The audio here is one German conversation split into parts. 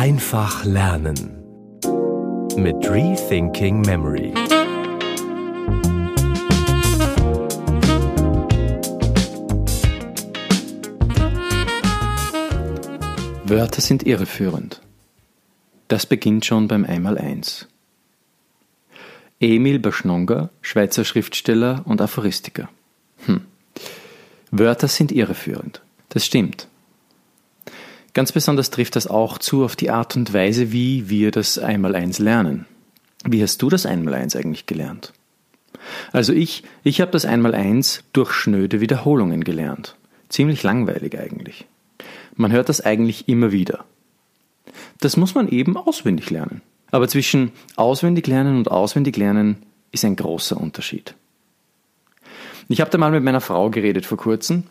Einfach lernen mit Rethinking Memory. Wörter sind irreführend. Das beginnt schon beim Einmaleins. Emil Baschnonger, Schweizer Schriftsteller und Aphoristiker. Hm. Wörter sind irreführend. Das stimmt. Ganz besonders trifft das auch zu auf die Art und Weise, wie wir das Einmaleins lernen. Wie hast du das Einmaleins eigentlich gelernt? Also ich, ich habe das Einmaleins durch schnöde Wiederholungen gelernt. Ziemlich langweilig eigentlich. Man hört das eigentlich immer wieder. Das muss man eben auswendig lernen. Aber zwischen auswendig lernen und auswendig lernen ist ein großer Unterschied. Ich habe da mal mit meiner Frau geredet vor kurzem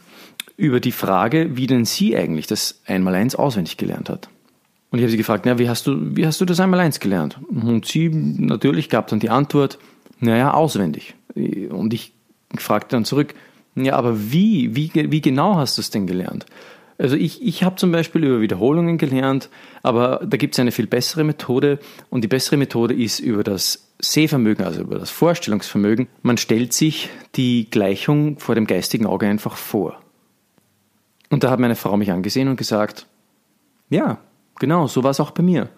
über die Frage, wie denn sie eigentlich das Einmaleins auswendig gelernt hat. Und ich habe sie gefragt, na, wie hast du, wie hast du das Einmaleins gelernt? Und sie natürlich gab dann die Antwort, naja, auswendig. Und ich fragte dann zurück, ja, aber wie, wie, wie genau hast du es denn gelernt? Also ich, ich habe zum Beispiel über Wiederholungen gelernt, aber da gibt es eine viel bessere Methode und die bessere Methode ist über das Sehvermögen, also über das Vorstellungsvermögen. Man stellt sich die Gleichung vor dem geistigen Auge einfach vor. Und da hat meine Frau mich angesehen und gesagt, ja, genau, so war es auch bei mir.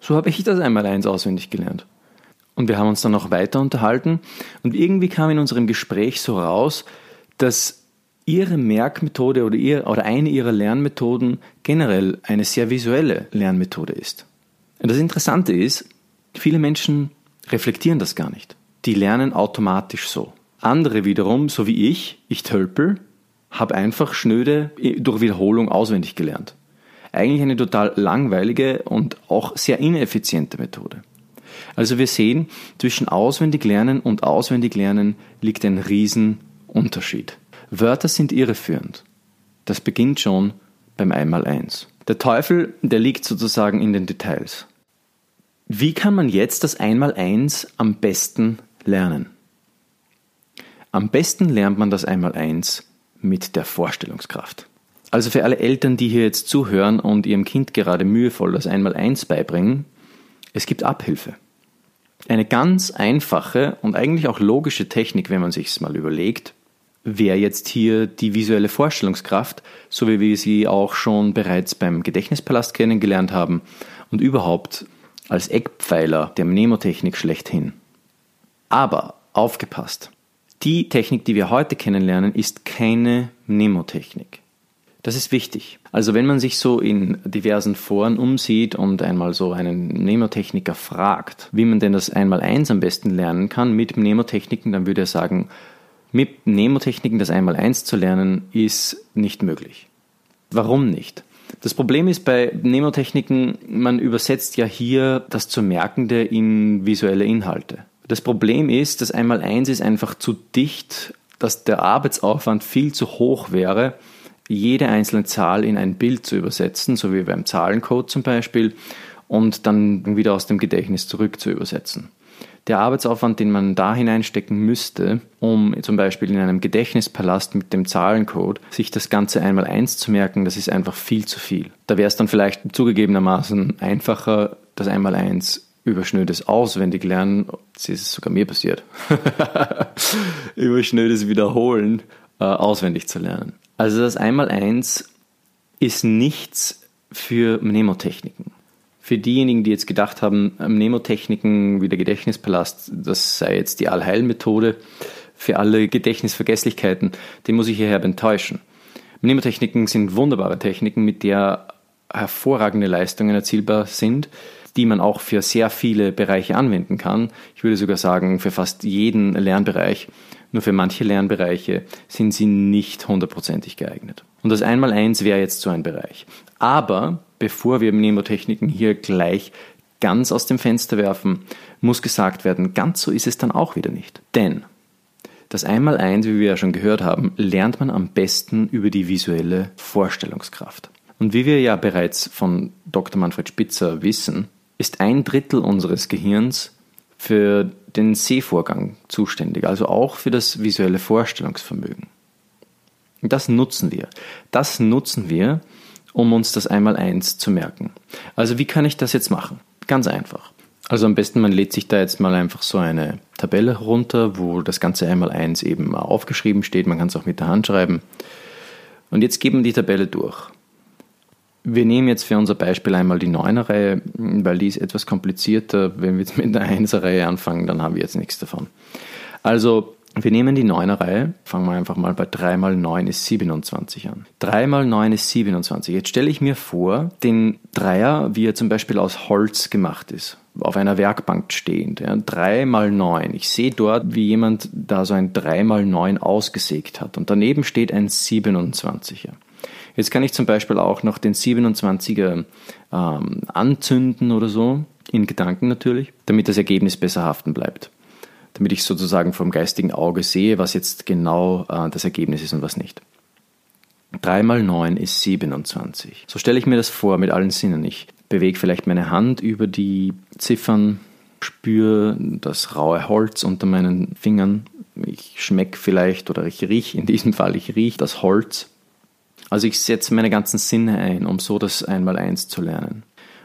So habe ich das einmal eins auswendig gelernt. Und wir haben uns dann noch weiter unterhalten und irgendwie kam in unserem Gespräch so raus, dass ihre Merkmethode oder, ihr, oder eine ihrer Lernmethoden generell eine sehr visuelle Lernmethode ist. Und das Interessante ist, viele Menschen reflektieren das gar nicht. Die lernen automatisch so. Andere wiederum, so wie ich, ich tölpel, habe einfach schnöde durch Wiederholung auswendig gelernt. Eigentlich eine total langweilige und auch sehr ineffiziente Methode. Also wir sehen, zwischen auswendig lernen und auswendig lernen liegt ein Riesenunterschied. Wörter sind irreführend. Das beginnt schon beim Einmaleins. Der Teufel, der liegt sozusagen in den Details. Wie kann man jetzt das Einmaleins am besten lernen? Am besten lernt man das Einmaleins mit der Vorstellungskraft. Also für alle Eltern, die hier jetzt zuhören und ihrem Kind gerade mühevoll das Einmaleins beibringen, es gibt Abhilfe. Eine ganz einfache und eigentlich auch logische Technik, wenn man sich es mal überlegt, wäre jetzt hier die visuelle Vorstellungskraft, so wie wir sie auch schon bereits beim Gedächtnispalast kennengelernt haben und überhaupt als Eckpfeiler der Mnemotechnik schlechthin. Aber aufgepasst! Die Technik, die wir heute kennenlernen, ist keine Mnemotechnik. Das ist wichtig. Also wenn man sich so in diversen Foren umsieht und einmal so einen Mnemotechniker fragt, wie man denn das Einmaleins am besten lernen kann mit Mnemotechniken, dann würde er sagen, mit Mnemotechniken das Einmaleins zu lernen, ist nicht möglich. Warum nicht? Das Problem ist bei Mnemotechniken, man übersetzt ja hier das zu Merkende in visuelle Inhalte. Das Problem ist, das Einmaleins ist einfach zu dicht, dass der Arbeitsaufwand viel zu hoch wäre, jede einzelne Zahl in ein Bild zu übersetzen, so wie beim Zahlencode zum Beispiel, und dann wieder aus dem Gedächtnis zurück zu übersetzen der Arbeitsaufwand, den man da hineinstecken müsste, um zum Beispiel in einem Gedächtnispalast mit dem Zahlencode sich das Ganze einmal eins zu merken, das ist einfach viel zu viel. Da wäre es dann vielleicht zugegebenermaßen einfacher, das einmal eins über schnödes Auswendiglernen, das ist sogar mir passiert, über schnödes Wiederholen äh, auswendig zu lernen. Also das Einmaleins ist nichts für Mnemotechniken. Für diejenigen, die jetzt gedacht haben, Mnemotechniken wie der Gedächtnispalast, das sei jetzt die Allheilmethode für alle Gedächtnisvergesslichkeiten, den muss ich hierher enttäuschen. Mnemotechniken sind wunderbare Techniken, mit der hervorragende Leistungen erzielbar sind, die man auch für sehr viele Bereiche anwenden kann. Ich würde sogar sagen, für fast jeden Lernbereich. Nur für manche Lernbereiche sind sie nicht hundertprozentig geeignet. Und das Einmaleins wäre jetzt so ein Bereich. Aber bevor wir Mnemotechniken hier gleich ganz aus dem Fenster werfen, muss gesagt werden, ganz so ist es dann auch wieder nicht. Denn das Einmaleins, wie wir ja schon gehört haben, lernt man am besten über die visuelle Vorstellungskraft. Und wie wir ja bereits von Dr. Manfred Spitzer wissen, ist ein Drittel unseres Gehirns für den Sehvorgang zuständig, also auch für das visuelle Vorstellungsvermögen. Das nutzen wir. Das nutzen wir, um uns das Einmaleins zu merken. Also wie kann ich das jetzt machen? Ganz einfach. Also am besten, man lädt sich da jetzt mal einfach so eine Tabelle runter, wo das ganze Einmaleins eben aufgeschrieben steht. Man kann es auch mit der Hand schreiben. Und jetzt geben wir die Tabelle durch. Wir nehmen jetzt für unser Beispiel einmal die 9er-Reihe, weil die ist etwas komplizierter. Wenn wir jetzt mit der 1er-Reihe anfangen, dann haben wir jetzt nichts davon. Also wir nehmen die 9er-Reihe, fangen wir einfach mal bei 3 mal 9 ist 27 an. 3 mal 9 ist 27. Jetzt stelle ich mir vor, den Dreier, wie er zum Beispiel aus Holz gemacht ist, auf einer Werkbank stehend. Ja, 3 mal 9. Ich sehe dort, wie jemand da so ein 3 mal 9 ausgesägt hat. Und daneben steht ein 27er. Jetzt kann ich zum Beispiel auch noch den 27er ähm, anzünden oder so, in Gedanken natürlich, damit das Ergebnis besser haften bleibt. Damit ich sozusagen vom geistigen Auge sehe, was jetzt genau äh, das Ergebnis ist und was nicht. 3 mal 9 ist 27. So stelle ich mir das vor mit allen Sinnen. Ich bewege vielleicht meine Hand über die Ziffern, spüre das raue Holz unter meinen Fingern. Ich schmecke vielleicht oder ich rieche, in diesem Fall, ich rieche das Holz also ich setze meine ganzen Sinne ein, um so das Einmaleins zu lernen.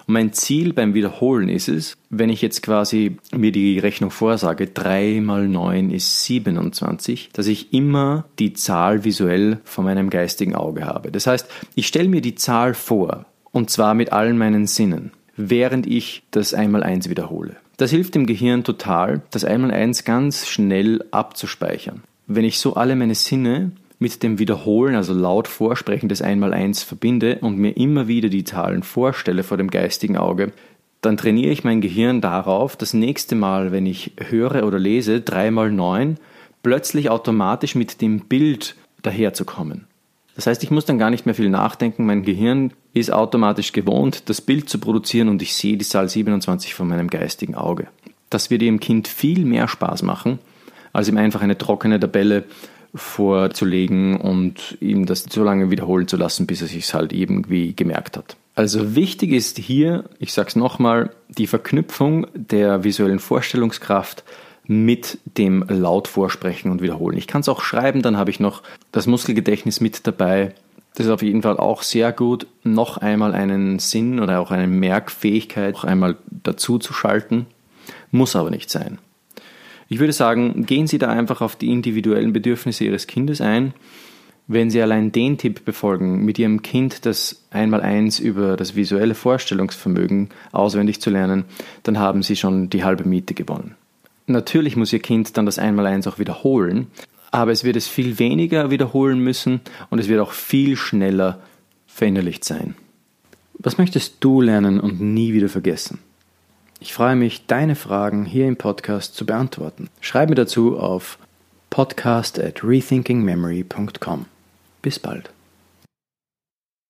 Und mein Ziel beim Wiederholen ist es, wenn ich jetzt quasi mir die Rechnung vorsage, 3 mal 9 ist 27, dass ich immer die Zahl visuell vor meinem geistigen Auge habe. Das heißt, ich stelle mir die Zahl vor, und zwar mit allen meinen Sinnen, während ich das Einmaleins wiederhole. Das hilft dem Gehirn total, das Einmaleins ganz schnell abzuspeichern. Wenn ich so alle meine Sinne mit dem Wiederholen, also laut Vorsprechen des Einmaleins verbinde und mir immer wieder die Zahlen vorstelle vor dem geistigen Auge, dann trainiere ich mein Gehirn darauf, das nächste Mal, wenn ich höre oder lese 3 mal 9, plötzlich automatisch mit dem Bild daherzukommen. Das heißt, ich muss dann gar nicht mehr viel nachdenken, mein Gehirn ist automatisch gewohnt, das Bild zu produzieren und ich sehe die Zahl 27 vor meinem geistigen Auge. Das wird dem Kind viel mehr Spaß machen, als ihm einfach eine trockene Tabelle vorzulegen und ihm das so lange wiederholen zu lassen, bis er sich halt irgendwie gemerkt hat. Also wichtig ist hier, ich sage es nochmal, die Verknüpfung der visuellen Vorstellungskraft mit dem laut vorsprechen und wiederholen. Ich kann es auch schreiben, dann habe ich noch das Muskelgedächtnis mit dabei. Das ist auf jeden Fall auch sehr gut, noch einmal einen Sinn oder auch eine Merkfähigkeit noch einmal dazu zu schalten. Muss aber nicht sein. Ich würde sagen, gehen Sie da einfach auf die individuellen Bedürfnisse Ihres Kindes ein. Wenn Sie allein den Tipp befolgen, mit Ihrem Kind das Einmaleins über das visuelle Vorstellungsvermögen auswendig zu lernen, dann haben Sie schon die halbe Miete gewonnen. Natürlich muss Ihr Kind dann das Einmaleins auch wiederholen, aber es wird es viel weniger wiederholen müssen und es wird auch viel schneller verinnerlicht sein. Was möchtest du lernen und nie wieder vergessen? Ich freue mich, deine Fragen hier im Podcast zu beantworten. Schreib mir dazu auf podcast at rethinkingmemory.com. Bis bald.